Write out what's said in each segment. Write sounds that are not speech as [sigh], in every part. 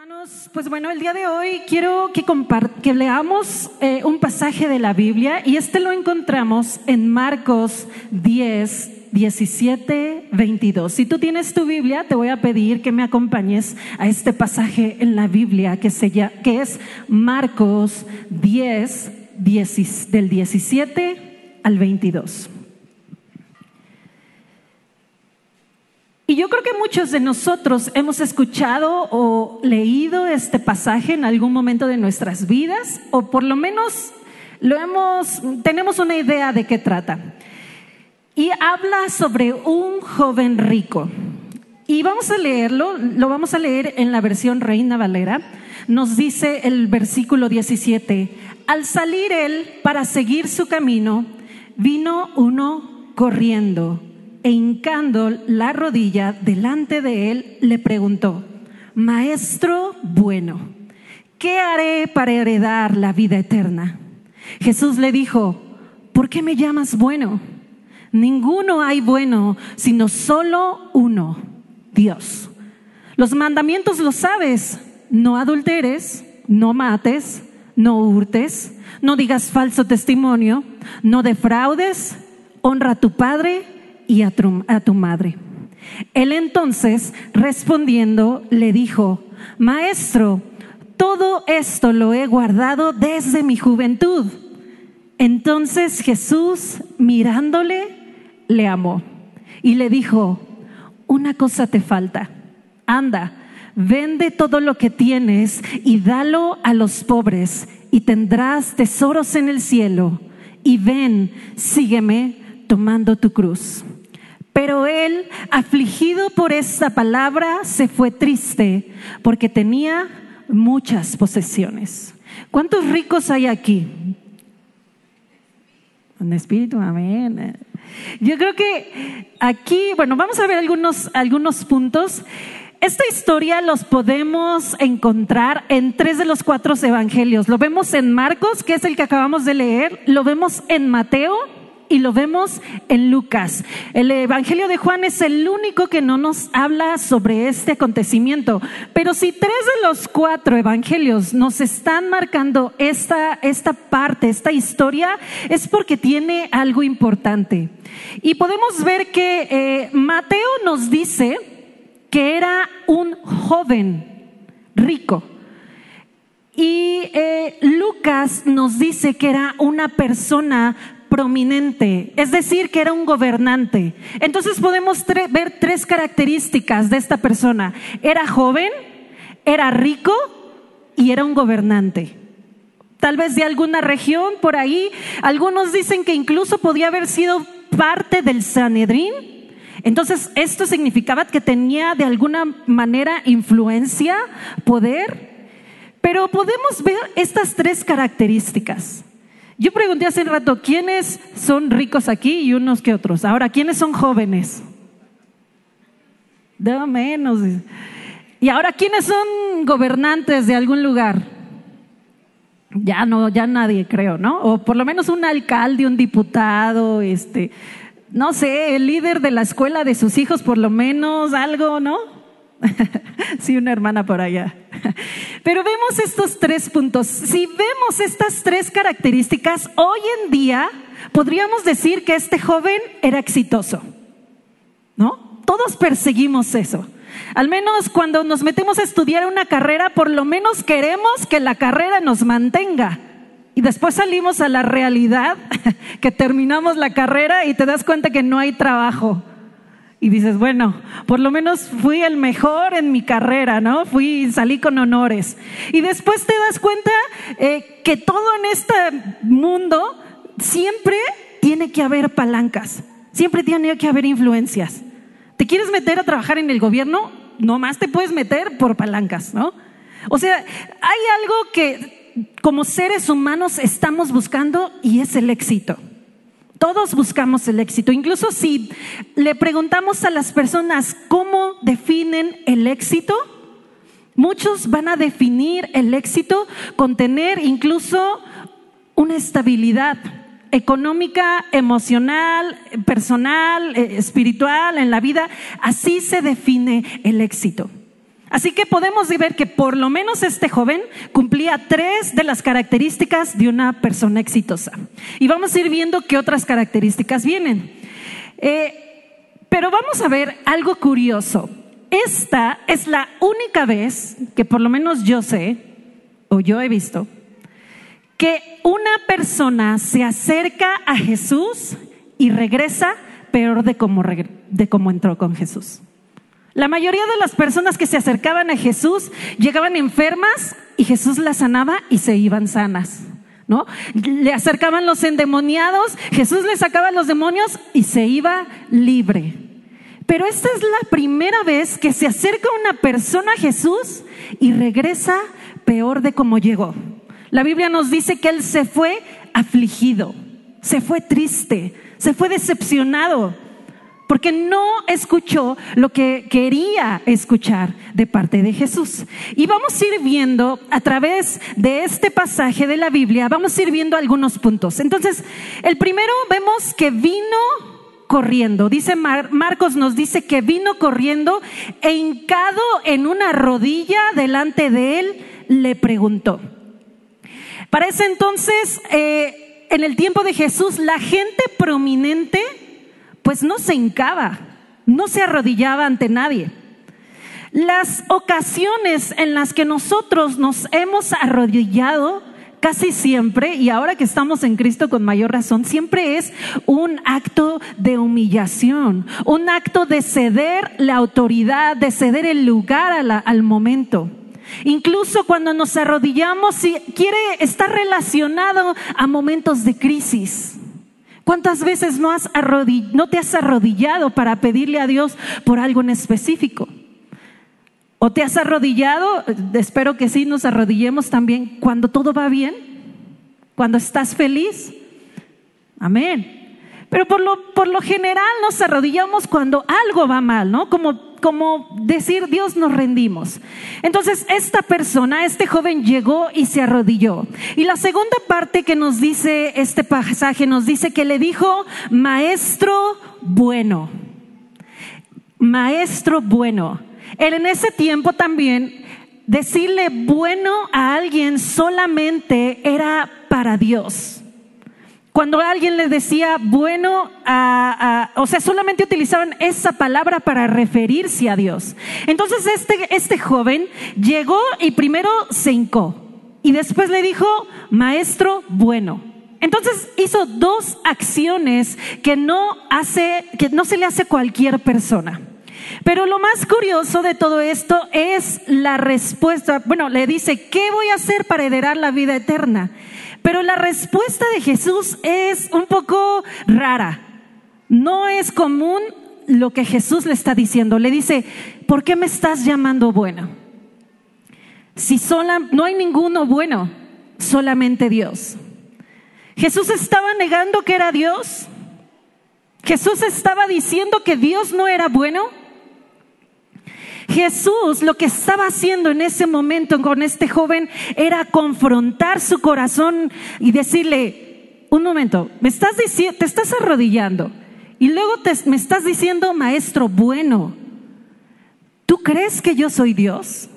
Hermanos, pues bueno, el día de hoy quiero que, que leamos eh, un pasaje de la Biblia y este lo encontramos en Marcos 10, 17, 22. Si tú tienes tu Biblia, te voy a pedir que me acompañes a este pasaje en la Biblia que, que es Marcos 10, 10 del 17 al 22. Y yo creo que muchos de nosotros hemos escuchado o leído este pasaje en algún momento de nuestras vidas, o por lo menos lo hemos, tenemos una idea de qué trata. Y habla sobre un joven rico. Y vamos a leerlo, lo vamos a leer en la versión Reina Valera. Nos dice el versículo 17, al salir él para seguir su camino, vino uno corriendo e hincando la rodilla delante de él, le preguntó, Maestro bueno, ¿qué haré para heredar la vida eterna? Jesús le dijo, ¿por qué me llamas bueno? Ninguno hay bueno, sino solo uno, Dios. Los mandamientos los sabes, no adulteres, no mates, no hurtes, no digas falso testimonio, no defraudes, honra a tu padre y a tu, madre. Él entonces, respondiendo, le dijo, Maestro, todo esto lo he guardado desde mi juventud. Entonces Jesús, mirándole, le amó y le dijo, una cosa te falta, anda, vende todo lo que tienes y dalo a los pobres y tendrás tesoros en el cielo. Y ven, sígueme tomando tu cruz. Pero él, afligido por esta palabra, se fue triste porque tenía muchas posesiones. ¿Cuántos ricos hay aquí? Un espíritu, amén. Yo creo que aquí, bueno, vamos a ver algunos, algunos puntos. Esta historia los podemos encontrar en tres de los cuatro evangelios. Lo vemos en Marcos, que es el que acabamos de leer, lo vemos en Mateo y lo vemos en Lucas. El Evangelio de Juan es el único que no nos habla sobre este acontecimiento. Pero si tres de los cuatro Evangelios nos están marcando esta, esta parte, esta historia, es porque tiene algo importante. Y podemos ver que eh, Mateo nos dice que era un joven rico. Y eh, Lucas nos dice que era una persona prominente, es decir, que era un gobernante. Entonces podemos ver tres características de esta persona. Era joven, era rico y era un gobernante. Tal vez de alguna región por ahí. Algunos dicen que incluso podía haber sido parte del Sanedrín. Entonces, esto significaba que tenía de alguna manera influencia, poder. Pero podemos ver estas tres características. Yo pregunté hace un rato, ¿quiénes son ricos aquí y unos que otros? Ahora, ¿quiénes son jóvenes? De menos. Y ahora, ¿quiénes son gobernantes de algún lugar? Ya no, ya nadie creo, ¿no? O por lo menos un alcalde, un diputado, este, no sé, el líder de la escuela de sus hijos, por lo menos algo, ¿no? [laughs] sí, una hermana por allá. Pero vemos estos tres puntos. Si vemos estas tres características, hoy en día podríamos decir que este joven era exitoso. ¿No? Todos perseguimos eso. Al menos cuando nos metemos a estudiar una carrera, por lo menos queremos que la carrera nos mantenga. Y después salimos a la realidad, [laughs] que terminamos la carrera y te das cuenta que no hay trabajo. Y dices, bueno, por lo menos fui el mejor en mi carrera, ¿no? Fui, salí con honores. Y después te das cuenta eh, que todo en este mundo siempre tiene que haber palancas, siempre tiene que haber influencias. ¿Te quieres meter a trabajar en el gobierno? No más te puedes meter por palancas, ¿no? O sea, hay algo que como seres humanos estamos buscando y es el éxito. Todos buscamos el éxito. Incluso si le preguntamos a las personas cómo definen el éxito, muchos van a definir el éxito con tener incluso una estabilidad económica, emocional, personal, eh, espiritual en la vida. Así se define el éxito. Así que podemos ver que por lo menos este joven cumplía tres de las características de una persona exitosa. Y vamos a ir viendo qué otras características vienen. Eh, pero vamos a ver algo curioso. Esta es la única vez que por lo menos yo sé, o yo he visto, que una persona se acerca a Jesús y regresa peor de cómo, de cómo entró con Jesús. La mayoría de las personas que se acercaban a Jesús llegaban enfermas y Jesús las sanaba y se iban sanas. ¿No? Le acercaban los endemoniados, Jesús le sacaba los demonios y se iba libre. Pero esta es la primera vez que se acerca una persona a Jesús y regresa peor de como llegó. La Biblia nos dice que él se fue afligido, se fue triste, se fue decepcionado porque no escuchó lo que quería escuchar de parte de Jesús. Y vamos a ir viendo a través de este pasaje de la Biblia, vamos a ir viendo algunos puntos. Entonces, el primero vemos que vino corriendo. Dice Marcos nos dice que vino corriendo e hincado en una rodilla delante de él, le preguntó. Para ese entonces, eh, en el tiempo de Jesús, la gente prominente pues no se hincaba, no se arrodillaba ante nadie. Las ocasiones en las que nosotros nos hemos arrodillado, casi siempre, y ahora que estamos en Cristo con mayor razón, siempre es un acto de humillación, un acto de ceder la autoridad, de ceder el lugar al momento. Incluso cuando nos arrodillamos, si quiere estar relacionado a momentos de crisis. ¿Cuántas veces no, has no te has arrodillado para pedirle a Dios por algo en específico? ¿O te has arrodillado? Espero que sí nos arrodillemos también cuando todo va bien, cuando estás feliz. Amén. Pero por lo, por lo general nos arrodillamos cuando algo va mal, ¿no? Como como decir, Dios nos rendimos. Entonces, esta persona, este joven llegó y se arrodilló. Y la segunda parte que nos dice este pasaje, nos dice que le dijo, maestro bueno. Maestro bueno. Él en ese tiempo también, decirle bueno a alguien solamente era para Dios. Cuando alguien le decía bueno, o sea, solamente utilizaban esa palabra para referirse a Dios. Entonces este, este joven llegó y primero se hincó y después le dijo, maestro bueno. Entonces hizo dos acciones que no hace, que no se le hace a cualquier persona. Pero lo más curioso de todo esto es la respuesta. Bueno, le dice, ¿qué voy a hacer para heredar la vida eterna? Pero la respuesta de Jesús es un poco rara. No es común lo que Jesús le está diciendo. Le dice, ¿por qué me estás llamando bueno? Si sola, no hay ninguno bueno, solamente Dios. Jesús estaba negando que era Dios. Jesús estaba diciendo que Dios no era bueno. Jesús lo que estaba haciendo en ese momento con este joven era confrontar su corazón y decirle, un momento, me estás diciendo, te estás arrodillando y luego te, me estás diciendo, maestro bueno, ¿tú crees que yo soy Dios?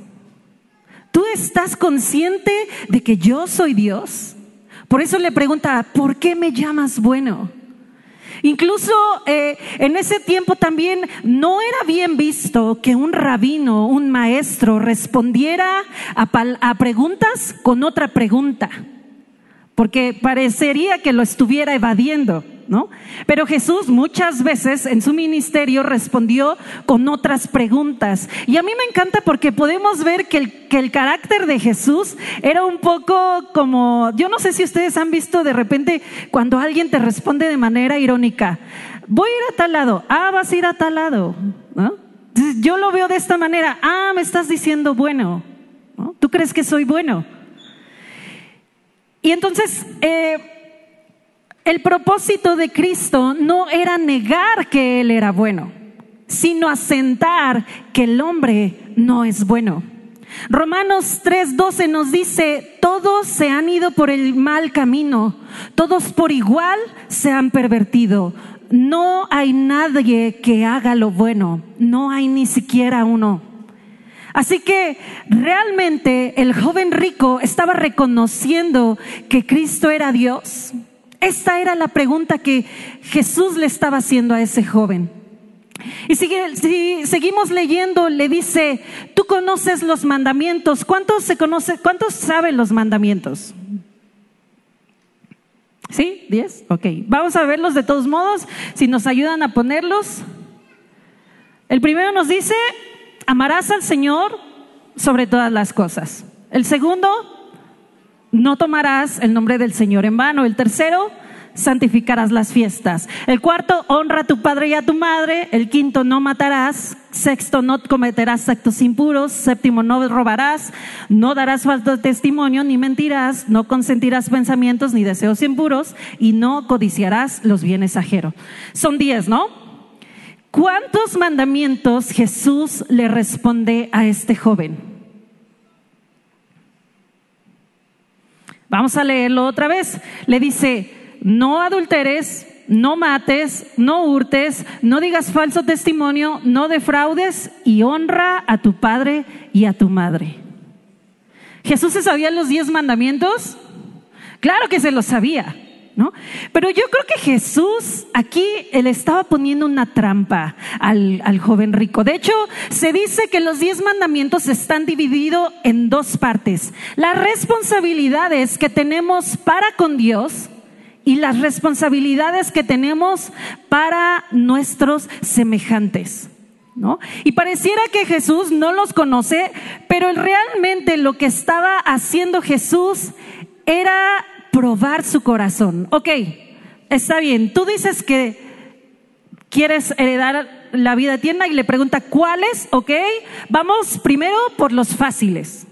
¿Tú estás consciente de que yo soy Dios? Por eso le pregunta, ¿por qué me llamas bueno? Incluso eh, en ese tiempo también no era bien visto que un rabino, un maestro, respondiera a preguntas con otra pregunta, porque parecería que lo estuviera evadiendo. Pero Jesús muchas veces en su ministerio respondió con otras preguntas. Y a mí me encanta porque podemos ver que el, que el carácter de Jesús era un poco como, yo no sé si ustedes han visto de repente cuando alguien te responde de manera irónica, voy a ir a tal lado, ah, vas a ir a tal lado, ¿no? yo lo veo de esta manera, ah, me estás diciendo bueno, ¿no? ¿Tú crees que soy bueno? Y entonces, eh, el propósito de Cristo no era negar que Él era bueno, sino asentar que el hombre no es bueno. Romanos 3:12 nos dice, todos se han ido por el mal camino, todos por igual se han pervertido. No hay nadie que haga lo bueno, no hay ni siquiera uno. Así que realmente el joven rico estaba reconociendo que Cristo era Dios. Esta era la pregunta que Jesús le estaba haciendo a ese joven. Y si, seguimos leyendo, le dice, tú conoces los mandamientos. ¿Cuántos se conoce, cuántos saben los mandamientos? ¿Sí? ¿Diez? Ok. Vamos a verlos de todos modos, si nos ayudan a ponerlos. El primero nos dice, amarás al Señor sobre todas las cosas. El segundo, no tomarás el nombre del Señor en vano. El tercero, santificarás las fiestas. El cuarto, honra a tu padre y a tu madre. El quinto, no matarás. Sexto, no cometerás actos impuros. Séptimo, no robarás. No darás de testimonio ni mentirás. No consentirás pensamientos ni deseos impuros. Y no codiciarás los bienes ajenos. Son diez, ¿no? ¿Cuántos mandamientos Jesús le responde a este joven? Vamos a leerlo otra vez. Le dice, no adulteres, no mates, no hurtes, no digas falso testimonio, no defraudes y honra a tu padre y a tu madre. ¿Jesús se sabía los diez mandamientos? Claro que se los sabía. ¿No? Pero yo creo que Jesús aquí le estaba poniendo una trampa al, al, joven rico. De hecho, se dice que los diez mandamientos están divididos en dos partes. Las responsabilidades que tenemos para con Dios y las responsabilidades que tenemos para nuestros semejantes. ¿No? Y pareciera que Jesús no los conoce, pero realmente lo que estaba haciendo Jesús era probar su corazón. Ok, está bien, tú dices que quieres heredar la vida eterna y le pregunta cuáles, ok, vamos primero por los fáciles,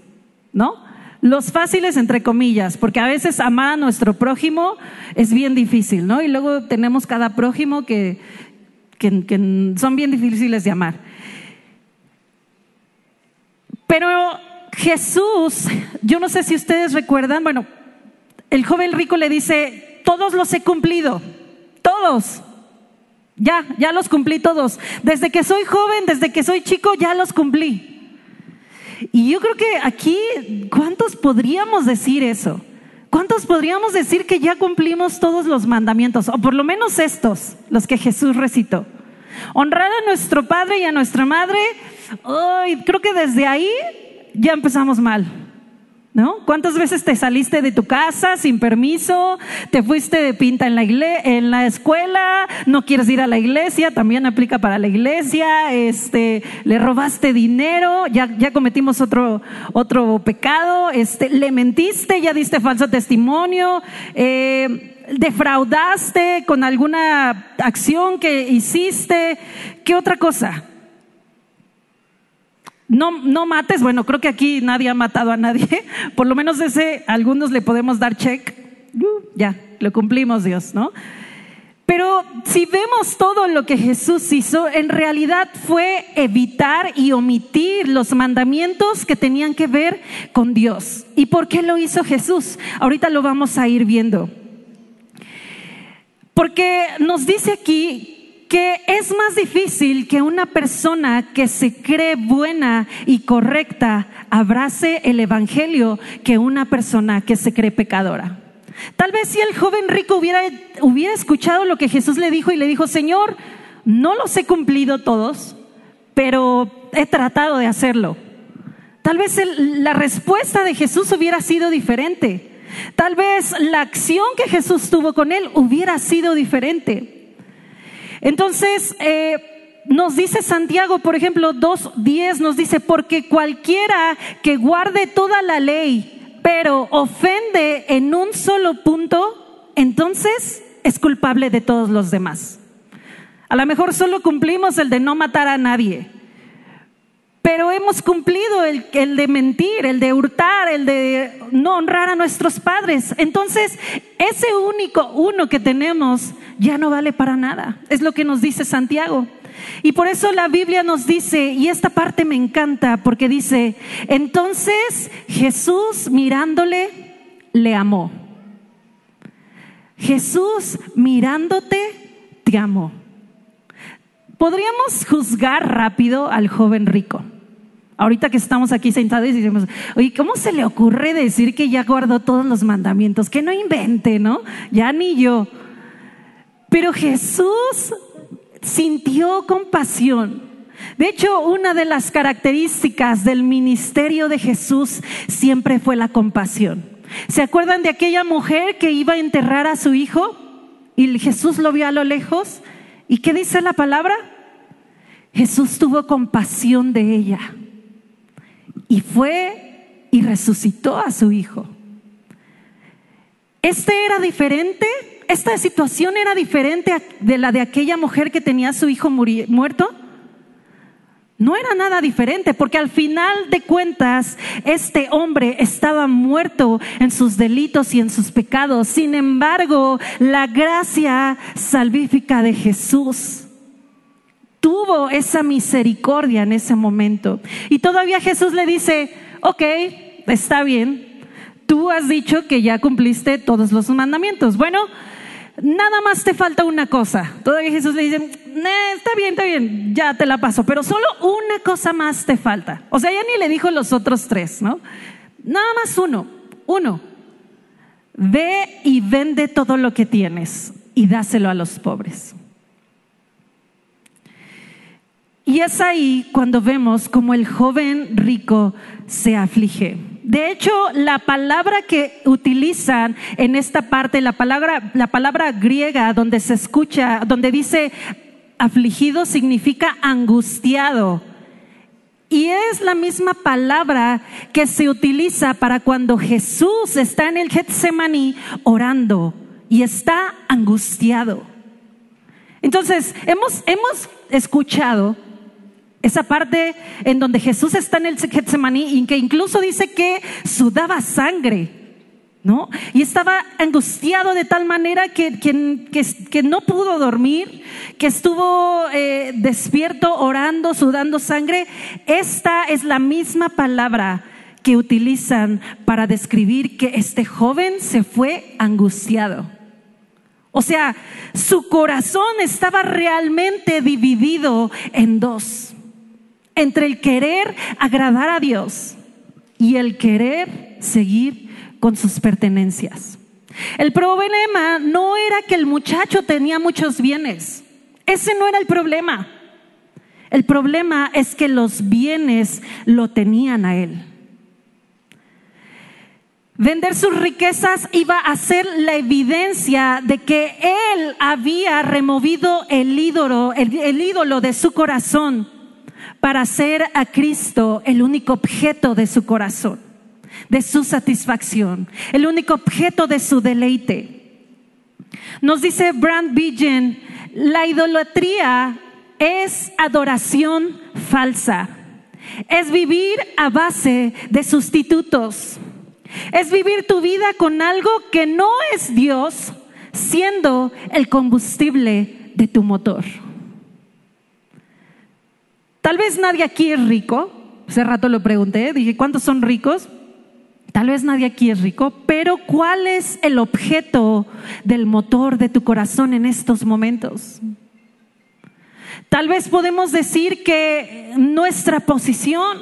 ¿no? Los fáciles, entre comillas, porque a veces amar a nuestro prójimo es bien difícil, ¿no? Y luego tenemos cada prójimo que, que, son bien difíciles de amar. Pero Jesús, yo no sé si ustedes recuerdan, bueno, el joven rico le dice, todos los he cumplido, todos. Ya, ya los cumplí todos. Desde que soy joven, desde que soy chico, ya los cumplí. Y yo creo que aquí, ¿cuántos podríamos decir eso? ¿Cuántos podríamos decir que ya cumplimos todos los mandamientos? O por lo menos estos, los que Jesús recitó. Honrar a nuestro padre y a nuestra madre, creo que desde ahí ya empezamos mal. ¿No? ¿Cuántas veces te saliste de tu casa sin permiso? ¿Te fuiste de pinta en la, en la escuela? ¿No quieres ir a la iglesia? También aplica para la iglesia. Este, le robaste dinero, ya, ya cometimos otro, otro pecado. Este, le mentiste, ya diste falso testimonio. Eh, defraudaste con alguna acción que hiciste. ¿Qué otra cosa? No, no mates, bueno, creo que aquí nadie ha matado a nadie, [laughs] por lo menos ese, algunos le podemos dar check, ya, lo cumplimos Dios, ¿no? Pero si vemos todo lo que Jesús hizo, en realidad fue evitar y omitir los mandamientos que tenían que ver con Dios. ¿Y por qué lo hizo Jesús? Ahorita lo vamos a ir viendo. Porque nos dice aquí que es más difícil que una persona que se cree buena y correcta abrace el Evangelio que una persona que se cree pecadora. Tal vez si el joven rico hubiera, hubiera escuchado lo que Jesús le dijo y le dijo, Señor, no los he cumplido todos, pero he tratado de hacerlo. Tal vez la respuesta de Jesús hubiera sido diferente. Tal vez la acción que Jesús tuvo con él hubiera sido diferente. Entonces, eh, nos dice Santiago, por ejemplo, 2.10 nos dice, porque cualquiera que guarde toda la ley, pero ofende en un solo punto, entonces es culpable de todos los demás. A lo mejor solo cumplimos el de no matar a nadie, pero hemos cumplido el, el, de mentir, el de hurtar, el de no honrar a nuestros padres. Entonces, ese único uno que tenemos ya no vale para nada. Es lo que nos dice Santiago. Y por eso la Biblia nos dice, y esta parte me encanta, porque dice, entonces Jesús mirándole, le amó. Jesús mirándote, te amó. Podríamos juzgar rápido al joven rico. Ahorita que estamos aquí sentados y decimos, oye, ¿cómo se le ocurre decir que ya guardó todos los mandamientos? Que no invente, ¿no? Ya ni yo. Pero Jesús sintió compasión. De hecho, una de las características del ministerio de Jesús siempre fue la compasión. ¿Se acuerdan de aquella mujer que iba a enterrar a su hijo y Jesús lo vio a lo lejos? ¿Y qué dice la palabra? Jesús tuvo compasión de ella y fue y resucitó a su hijo. Este era diferente, esta situación era diferente de la de aquella mujer que tenía a su hijo muerto. No era nada diferente, porque al final de cuentas este hombre estaba muerto en sus delitos y en sus pecados. Sin embargo, la gracia salvífica de Jesús tuvo esa misericordia en ese momento. Y todavía Jesús le dice, ok, está bien, tú has dicho que ya cumpliste todos los mandamientos. Bueno, nada más te falta una cosa. Todavía Jesús le dice, está bien, está bien, ya te la paso, pero solo una cosa más te falta. O sea, ya ni le dijo los otros tres, ¿no? Nada más uno, uno. Ve y vende todo lo que tienes y dáselo a los pobres. Y es ahí cuando vemos como el joven rico se aflige. De hecho, la palabra que utilizan en esta parte, la palabra, la palabra griega donde se escucha, donde dice afligido significa angustiado. Y es la misma palabra que se utiliza para cuando Jesús está en el Getsemaní orando y está angustiado. Entonces, hemos, hemos escuchado esa parte en donde Jesús está en el Getsemaní y que incluso dice que sudaba sangre, ¿no? Y estaba angustiado de tal manera que, que, no pudo dormir, que estuvo eh, despierto, orando, sudando sangre. Esta es la misma palabra que utilizan para describir que este joven se fue angustiado. O sea, su corazón estaba realmente dividido en dos entre el querer agradar a Dios y el querer seguir con sus pertenencias. El problema no era que el muchacho tenía muchos bienes. Ese no era el problema. El problema es que los bienes lo tenían a él. Vender sus riquezas iba a ser la evidencia de que él había removido el ídolo, el, el ídolo de su corazón para hacer a Cristo el único objeto de su corazón, de su satisfacción, el único objeto de su deleite. Nos dice Brand Vigen, la idolatría es adoración falsa, es vivir a base de sustitutos, es vivir tu vida con algo que no es Dios, siendo el combustible de tu motor. Tal vez nadie aquí es rico. Hace rato lo pregunté, dije, ¿cuántos son ricos? Tal vez nadie aquí es rico, pero ¿cuál es el objeto del motor de tu corazón en estos momentos? Tal vez podemos decir que nuestra posición,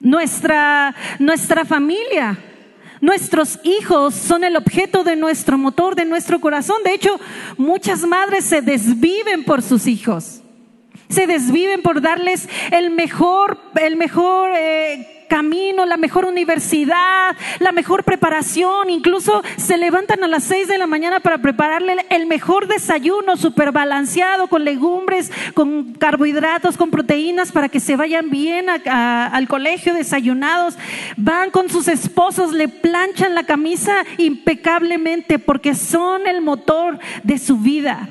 nuestra, nuestra familia, nuestros hijos son el objeto de nuestro motor, de nuestro corazón. De hecho, muchas madres se desviven por sus hijos se desviven por darles el mejor, el mejor eh, camino, la mejor universidad, la mejor preparación. Incluso se levantan a las seis de la mañana para prepararle el mejor desayuno, súper balanceado, con legumbres, con carbohidratos, con proteínas, para que se vayan bien al colegio desayunados. Van con sus esposos, le planchan la camisa impecablemente porque son el motor de su vida.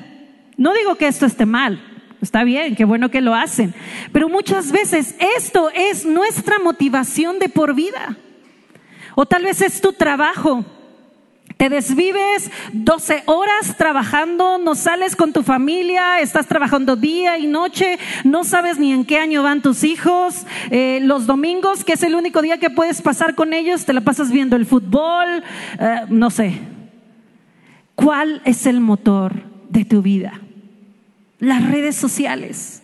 No digo que esto esté mal. Está bien, qué bueno que lo hacen. Pero muchas veces esto es nuestra motivación de por vida. O tal vez es tu trabajo. Te desvives 12 horas trabajando, no sales con tu familia, estás trabajando día y noche, no sabes ni en qué año van tus hijos. Eh, los domingos, que es el único día que puedes pasar con ellos, te la pasas viendo el fútbol, eh, no sé. ¿Cuál es el motor de tu vida? Las redes sociales.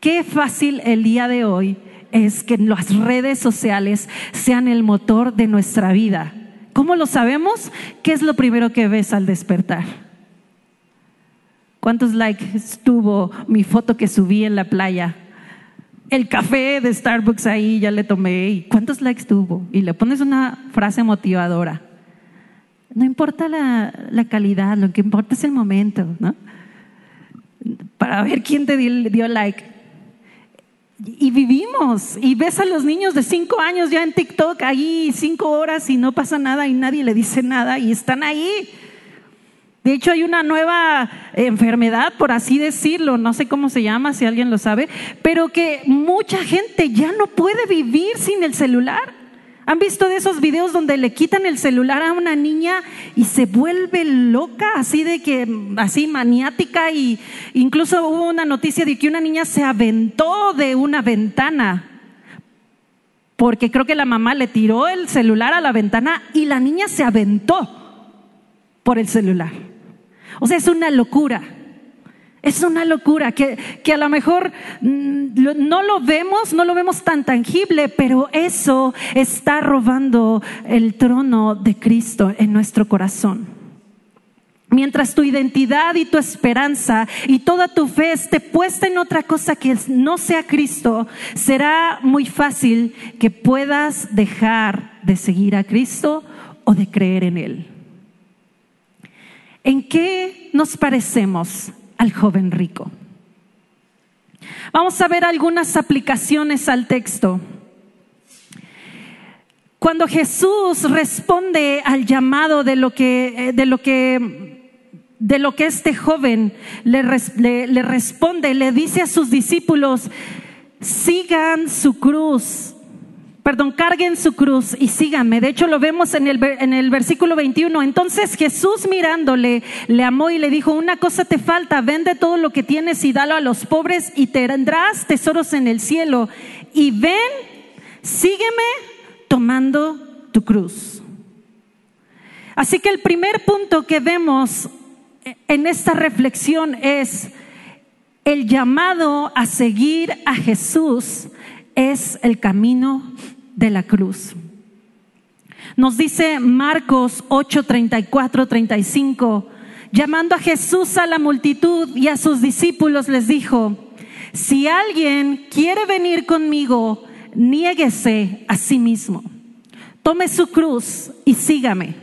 Qué fácil el día de hoy es que las redes sociales sean el motor de nuestra vida. ¿Cómo lo sabemos? ¿Qué es lo primero que ves al despertar? ¿Cuántos likes tuvo mi foto que subí en la playa? El café de Starbucks ahí ya le tomé. ¿Y cuántos likes tuvo? Y le pones una frase motivadora. No importa la, calidad, lo que importa es el momento, ¿no? Para ver quién te dio like. Y vivimos, y ves a los niños de cinco años ya en TikTok ahí cinco horas y no pasa nada y nadie le dice nada y están ahí. De hecho, hay una nueva enfermedad, por así decirlo, no sé cómo se llama, si alguien lo sabe, pero que mucha gente ya no puede vivir sin el celular. ¿Han visto de esos videos donde le quitan el celular a una niña y se vuelve loca, así de que, así maniática? Y incluso hubo una noticia de que una niña se aventó de una ventana porque creo que la mamá le tiró el celular a la ventana y la niña se aventó por el celular. O sea, es una locura. Es una locura que, a lo mejor mm, no lo vemos, no lo vemos tan tangible, pero eso está robando el trono de Cristo en nuestro corazón. Mientras tu identidad y tu esperanza y toda tu fe esté puesta en otra cosa que no sea Cristo, será muy fácil que puedas dejar de seguir a Cristo o de creer en Él. ¿En qué nos parecemos al joven rico. Vamos a ver algunas aplicaciones al texto. Cuando Jesús responde al llamado de lo que, eh, de lo que, de lo que este joven le, le responde, le dice a sus discípulos, sigan su cruz perdón, carguen su cruz y síganme. De hecho, lo vemos en el, en el versículo 21. Entonces Jesús mirándole, le amó y le dijo, una cosa te falta, vende todo lo que tienes y dalo a los pobres y tendrás tesoros en el cielo. Y ven, sígueme tomando tu cruz. Así que el primer punto que vemos en esta reflexión es el llamado a seguir a Jesús es el camino de la cruz. Nos dice Marcos 8, 34, 35, llamando a Jesús a la multitud y a sus discípulos les dijo, si alguien quiere venir conmigo, niéguese a sí mismo, tome su cruz y sígame,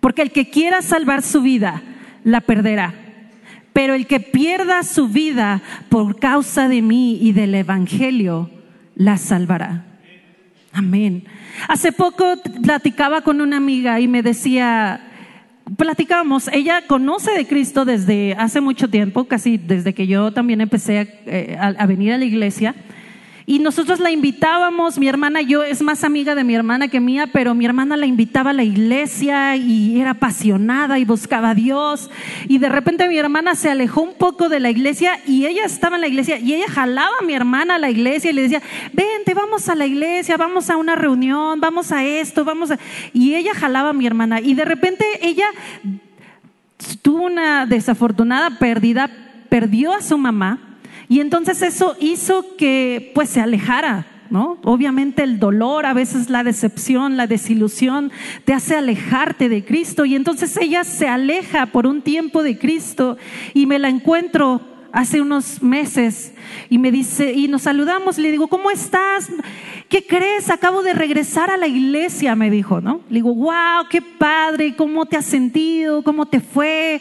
porque el que quiera salvar su vida, la perderá. Pero el que pierda su vida por causa de mí y del Evangelio, la salvará. Amén. Hace poco platicaba con una amiga y me decía, platicábamos, ella conoce de Cristo desde hace mucho tiempo, casi desde que yo también empecé eh, a venir a la iglesia. Y nosotros la invitábamos, mi hermana, yo es más amiga de mi hermana que mía, pero mi hermana la invitaba a la iglesia y era apasionada y buscaba a Dios. Y de repente mi hermana se alejó un poco de la iglesia y ella estaba en la iglesia y ella jalaba a mi hermana a la iglesia y le decía, vente, vamos a la iglesia, vamos a una reunión, vamos a esto, vamos a... Y ella jalaba a mi hermana y de repente ella tuvo una desafortunada pérdida, perdió a su mamá y entonces eso hizo que pues se alejara, ¿no? Obviamente el dolor, a veces la decepción, la desilusión te hace alejarte de Cristo y entonces ella se aleja por un tiempo de Cristo y me la encuentro hace unos meses y me dice y nos saludamos, le digo, "¿Cómo estás? ¿Qué crees? Acabo de regresar a la iglesia", me dijo, ¿no? Le digo, "Wow, qué padre, ¿cómo te has sentido? ¿Cómo te fue?"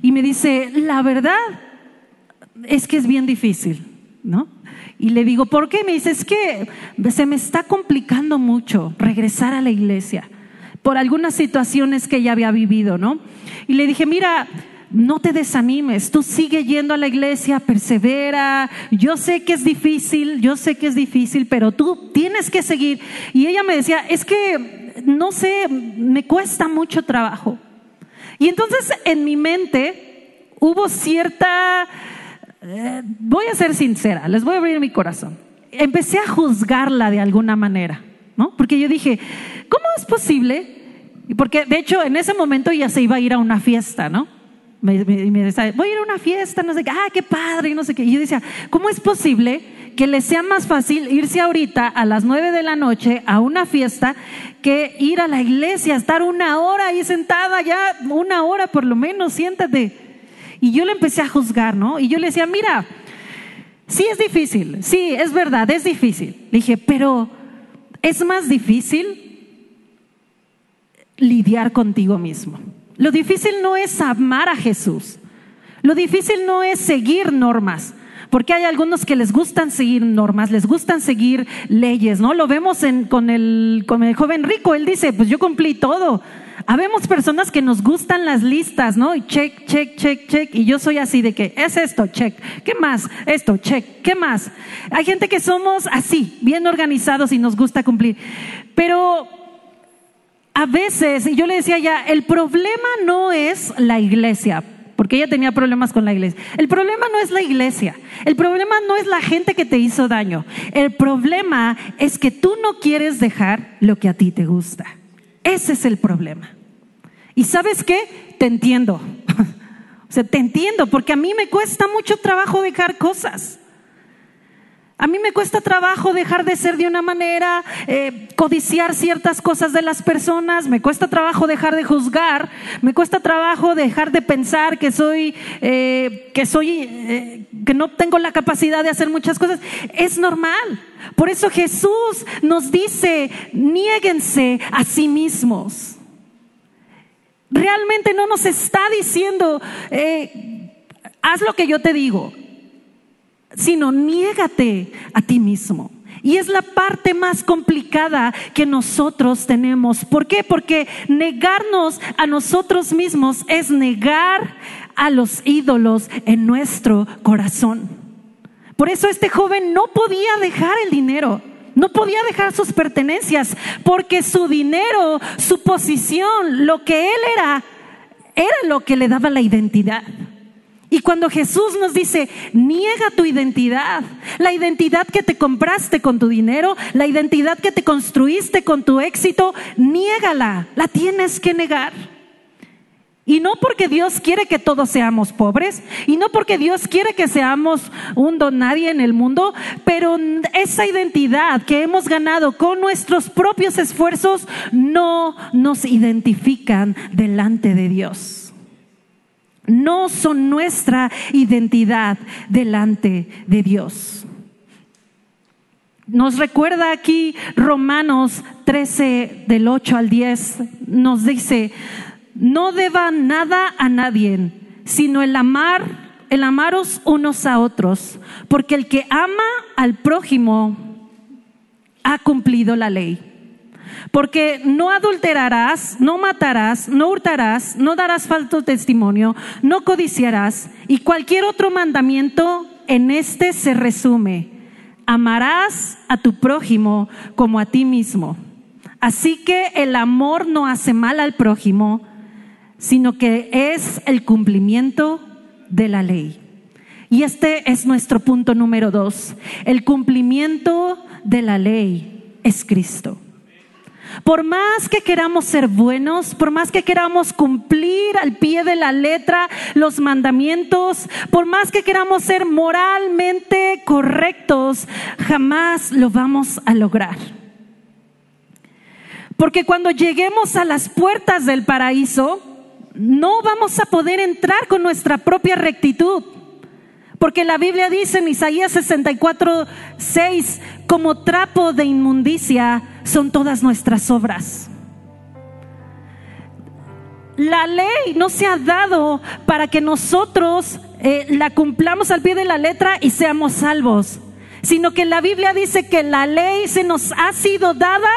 Y me dice, "La verdad, es que es bien difícil, ¿no? Y le digo, ¿por qué? Me dice, es que se me está complicando mucho regresar a la iglesia por algunas situaciones que ella había vivido, ¿no? Y le dije, mira, no te desanimes, tú sigue yendo a la iglesia, persevera, yo sé que es difícil, yo sé que es difícil, pero tú tienes que seguir. Y ella me decía, es que, no sé, me cuesta mucho trabajo. Y entonces en mi mente hubo cierta eh, voy a ser sincera, les voy a abrir mi corazón. Empecé a juzgarla de alguna manera, ¿no? Porque yo dije, ¿cómo es posible? Porque de hecho en ese momento ya se iba a ir a una fiesta, ¿no? Me, me, decía, voy a ir a una fiesta, no sé qué, ah, qué padre, y no sé qué. Y yo decía, ¿cómo es posible que les sea más fácil irse ahorita a las nueve de la noche a una fiesta que ir a la iglesia, estar una hora ahí sentada, ya una hora por lo menos, siéntate. Y yo le empecé a juzgar, ¿no? Y yo le decía, mira, sí es difícil, sí, es verdad, es difícil. Le dije, pero es más difícil lidiar contigo mismo. Lo difícil no es amar a Jesús. Lo difícil no es seguir normas, porque hay algunos que les gustan seguir normas, les gustan seguir leyes, ¿no? Lo vemos con, el, con el joven rico, él dice, pues yo cumplí todo. Habemos personas que nos gustan las listas, ¿no? Y check, check, check, check. Y yo soy así de que es esto, check. ¿Qué más? Esto, check. ¿Qué más? Hay gente que somos así, bien organizados y nos gusta cumplir. Pero a veces, y yo le decía ya, el problema no es la iglesia porque ella tenía problemas con la iglesia. El problema no es la iglesia, el problema no es la gente que te hizo daño, el problema es que tú no quieres dejar lo que a ti te gusta. Ese es el problema. ¿Y sabes qué? Te entiendo. [laughs] o sea, te entiendo, porque a mí me cuesta mucho trabajo dejar cosas. A mí me cuesta trabajo dejar de ser de una manera, eh, codiciar ciertas cosas de las personas, me cuesta trabajo dejar de juzgar, me cuesta trabajo dejar de pensar que soy, eh, que soy, eh, que no tengo la capacidad de hacer muchas cosas. Es normal. Por eso Jesús nos dice, niéguense a sí mismos. Realmente no nos está diciendo, haz lo que yo te digo sino niégate a ti mismo. Y es la parte más complicada que nosotros tenemos. ¿Por qué? Porque negarnos a nosotros mismos es negar a los ídolos en nuestro corazón. Por eso este joven no podía dejar el dinero. No podía dejar sus pertenencias porque su dinero, su posición, lo que él era, era lo que le daba la identidad. Y cuando Jesús nos dice, niega tu identidad, la identidad que te compraste con tu dinero, la identidad que te construiste con tu éxito, niégala, la tienes que negar. Y no porque Dios quiere que todos seamos pobres, y no porque Dios quiere que seamos un don nadie en el mundo, pero esa identidad que hemos ganado con nuestros propios esfuerzos no nos identifican delante de Dios no son nuestra identidad delante de Dios. Nos recuerda aquí Romanos 13 del 8 al 10, nos dice, no deban nada a nadie, sino el amar, el amaros unos a otros, porque el que ama al prójimo ha cumplido la ley. Porque no adulterarás, no matarás, no hurtarás, no darás falso testimonio, no codiciarás. Y cualquier otro mandamiento en este se resume. Amarás a tu prójimo como a ti mismo. Así que el amor no hace mal al prójimo, sino que es el cumplimiento de la ley. Y este es nuestro punto número dos. El cumplimiento de la ley es Cristo. Por más que queramos ser buenos, por más que queramos cumplir al pie de la letra los mandamientos, por más que queramos ser moralmente correctos, jamás lo vamos a lograr. Porque cuando lleguemos a las puertas del paraíso, no vamos a poder entrar con nuestra propia rectitud. Porque la Biblia dice en Isaías 64, 6, como trapo de inmundicia son todas nuestras obras. La ley no se ha dado para que nosotros eh, la cumplamos al pie de la letra y seamos salvos, sino que la Biblia dice que la ley se nos ha sido dada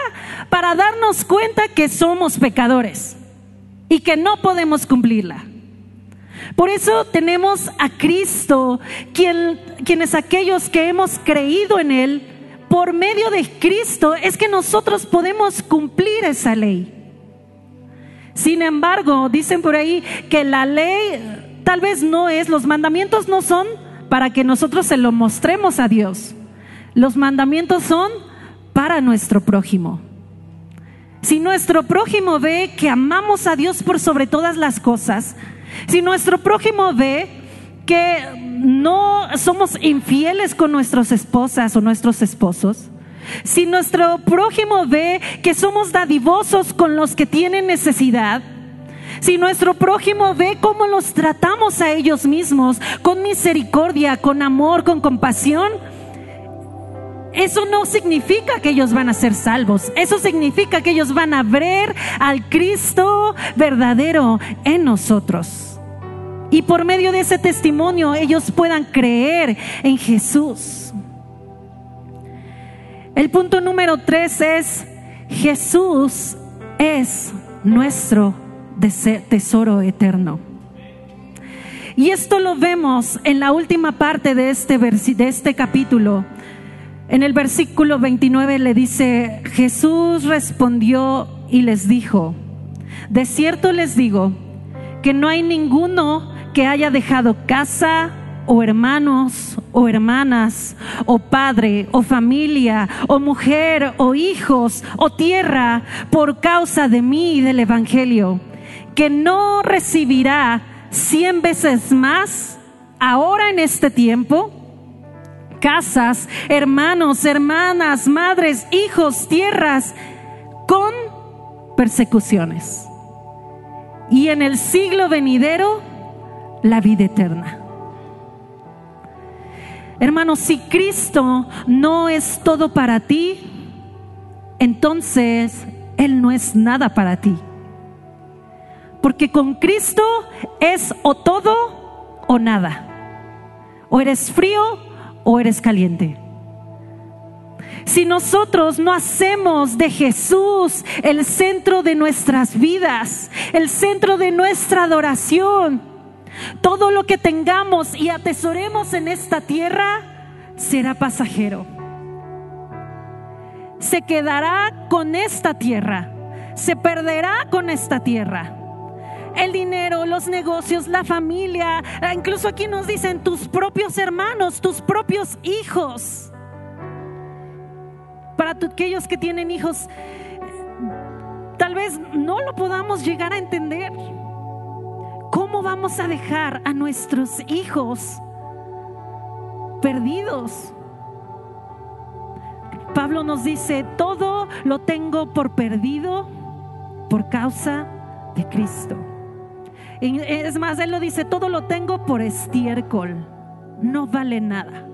para darnos cuenta que somos pecadores y que no podemos cumplirla. Por eso tenemos a Cristo, quien, quienes aquellos que hemos creído en Él, por medio de Cristo es que nosotros podemos cumplir esa ley. Sin embargo, dicen por ahí que la ley tal vez no es, los mandamientos no son para que nosotros se lo mostremos a Dios. Los mandamientos son para nuestro prójimo. Si nuestro prójimo ve que amamos a Dios por sobre todas las cosas, si nuestro prójimo ve que no somos infieles con nuestras esposas o nuestros esposos, si nuestro prójimo ve que somos dadivosos con los que tienen necesidad, si nuestro prójimo ve cómo los tratamos a ellos mismos con misericordia, con amor, con compasión, eso no significa que ellos van a ser salvos. Eso significa que ellos van a ver al Cristo verdadero en nosotros. Y por medio de ese testimonio ellos puedan creer en Jesús. El punto número tres es, Jesús es nuestro tesoro eterno. Y esto lo vemos en la última parte de este, de este capítulo. En el versículo 29 le dice, Jesús respondió y les dijo, de cierto les digo que no hay ninguno que haya dejado casa o hermanos o hermanas o padre o familia o mujer o hijos o tierra por causa de mí y del Evangelio que no recibirá cien veces más ahora en este tiempo, casas, hermanos, hermanas, madres, hijos, tierras, con persecuciones. Y en el siglo venidero, la vida eterna. Hermanos, si Cristo no es todo para ti, entonces Él no es nada para ti. Porque con Cristo es o todo o nada. O eres frío o eres caliente. Si nosotros no hacemos de Jesús el centro de nuestras vidas, el centro de nuestra adoración, todo lo que tengamos y atesoremos en esta tierra será pasajero. Se quedará con esta tierra, se perderá con esta tierra el dinero, los negocios, la familia. Incluso aquí nos dicen tus propios hermanos, tus propios hijos. Para aquellos que tienen hijos, tal vez no lo podamos llegar a entender. ¿Cómo vamos a dejar a nuestros hijos perdidos? Pablo nos dice, todo lo tengo por perdido por causa de Cristo. Es más, Él lo dice, todo lo tengo por estiércol, no vale nada.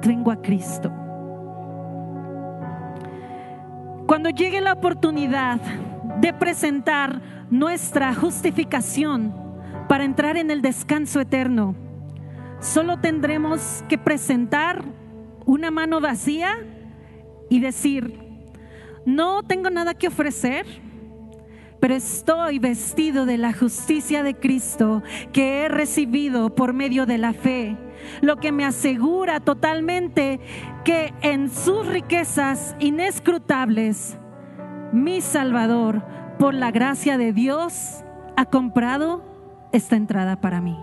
Tengo a Cristo. Cuando llegue la oportunidad de presentar nuestra justificación para entrar en el descanso eterno, solo tendremos que presentar una mano vacía y decir, no tengo nada que ofrecer pero estoy vestido de la justicia de Cristo que he recibido por medio de la fe, lo que me asegura totalmente que en sus riquezas inescrutables, mi Salvador, por la gracia de Dios, ha comprado esta entrada para mí.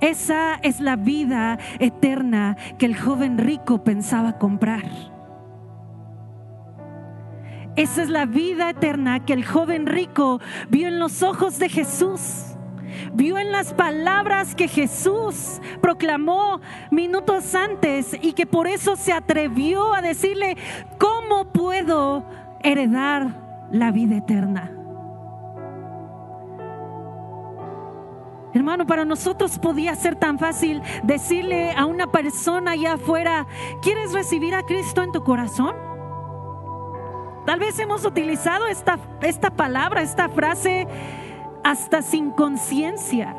Esa es la vida eterna que el joven rico pensaba comprar. Esa es la vida eterna que el joven rico vio en los ojos de Jesús. Vio en las palabras que Jesús proclamó minutos antes y que por eso se atrevió a decirle, ¿cómo puedo heredar la vida eterna? Hermano, para nosotros podía ser tan fácil decirle a una persona allá afuera, ¿quieres recibir a Cristo en tu corazón? Tal vez hemos utilizado esta, esta palabra, esta frase hasta sin conciencia.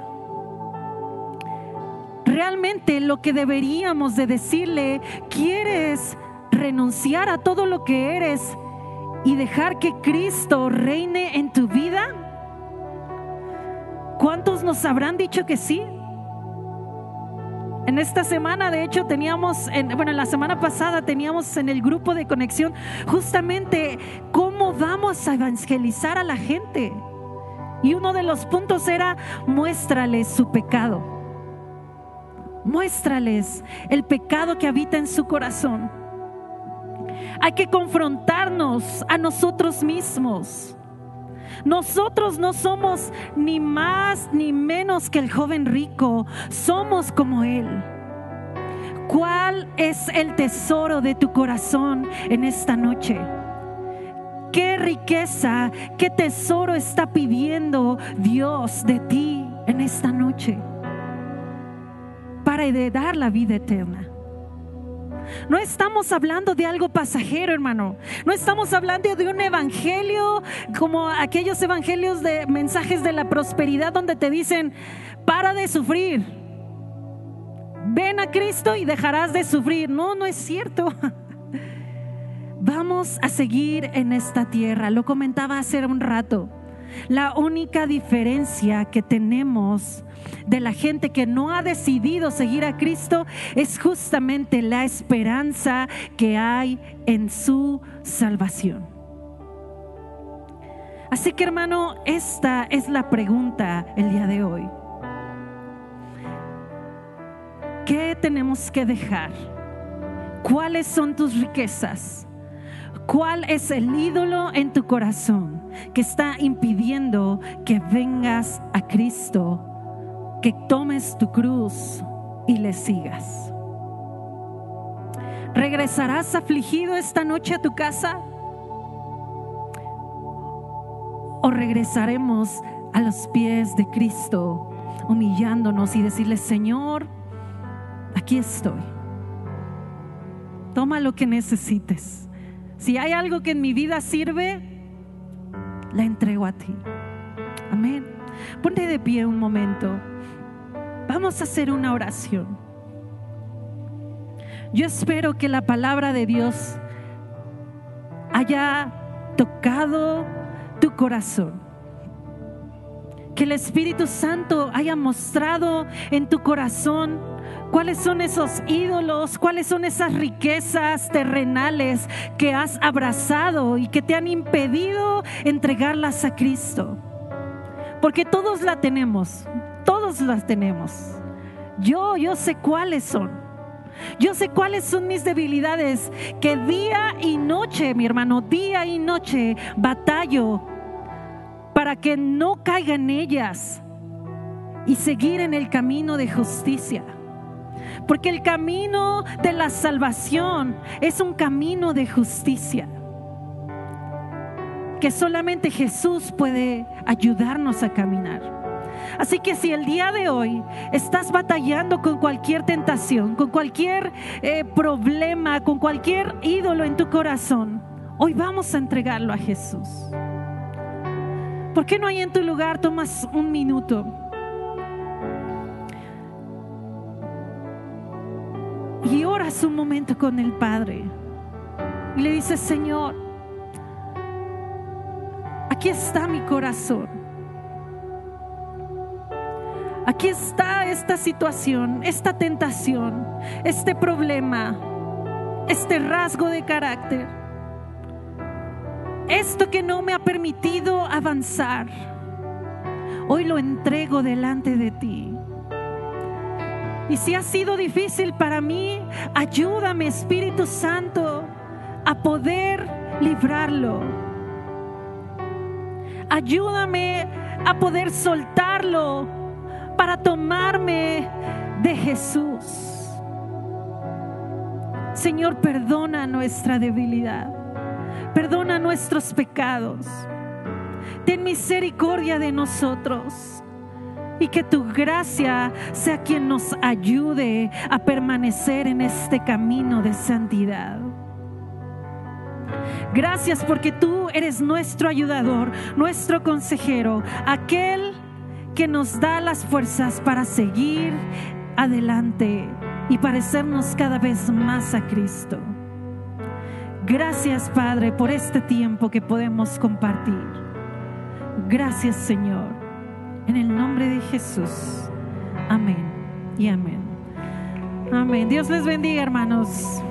Realmente lo que deberíamos de decirle, ¿quieres renunciar a todo lo que eres y dejar que Cristo reine en tu vida? ¿Cuántos nos habrán dicho que sí? En esta semana, de hecho, teníamos, en, bueno, la semana pasada teníamos en el grupo de conexión justamente cómo vamos a evangelizar a la gente. Y uno de los puntos era muéstrales su pecado. Muéstrales el pecado que habita en su corazón. Hay que confrontarnos a nosotros mismos. Nosotros no somos ni más ni menos que el joven rico, somos como Él. ¿Cuál es el tesoro de tu corazón en esta noche? ¿Qué riqueza, qué tesoro está pidiendo Dios de ti en esta noche para heredar la vida eterna? No estamos hablando de algo pasajero, hermano. No estamos hablando de un evangelio como aquellos evangelios de mensajes de la prosperidad donde te dicen, para de sufrir. Ven a Cristo y dejarás de sufrir. No, no es cierto. [laughs] Vamos a seguir en esta tierra. Lo comentaba hace un rato. La única diferencia que tenemos de la gente que no ha decidido seguir a Cristo es justamente la esperanza que hay en su salvación. Así que hermano, esta es la pregunta el día de hoy. ¿Qué tenemos que dejar? ¿Cuáles son tus riquezas? ¿Cuál es el ídolo en tu corazón que está impidiendo que vengas a Cristo que tomes tu cruz y le sigas. ¿Regresarás afligido esta noche a tu casa? ¿O regresaremos a los pies de Cristo, humillándonos y decirle, Señor, aquí estoy. Toma lo que necesites. Si hay algo que en mi vida sirve, la entrego a ti. Amén. Ponte de pie un momento. Vamos a hacer una oración. Yo espero que la palabra de Dios haya tocado tu corazón. Que el Espíritu Santo haya mostrado en tu corazón cuáles son esos ídolos, cuáles son esas riquezas terrenales que has abrazado y que te han impedido entregarlas a Cristo. Porque todos la tenemos, todos las tenemos. Yo, yo sé cuáles son. Yo sé cuáles son mis debilidades, que día y noche, mi hermano, día y noche batallo para que no caiga en ellas y seguir en el camino de justicia. Porque el camino de la salvación es un camino de justicia. Que solamente Jesús puede ayudarnos a caminar. Así que si el día de hoy estás batallando con cualquier tentación, con cualquier eh, problema, con cualquier ídolo en tu corazón, hoy vamos a entregarlo a Jesús. ¿Por qué no hay en tu lugar? Tomas un minuto. Y oras un momento con el Padre. Y le dices, Señor, aquí está mi corazón. Aquí está esta situación, esta tentación, este problema, este rasgo de carácter. Esto que no me ha permitido avanzar, hoy lo entrego delante de ti. Y si ha sido difícil para mí, ayúdame Espíritu Santo a poder librarlo. Ayúdame a poder soltarlo para tomarme de Jesús. Señor, perdona nuestra debilidad. Perdona nuestros pecados. Ten misericordia de nosotros. Y que tu gracia sea quien nos ayude a permanecer en este camino de santidad. Gracias porque tú eres nuestro ayudador, nuestro consejero, aquel que nos da las fuerzas para seguir adelante y parecernos cada vez más a Cristo. Gracias Padre por este tiempo que podemos compartir. Gracias Señor. En el nombre de Jesús. Amén y amén. Amén. Dios les bendiga hermanos.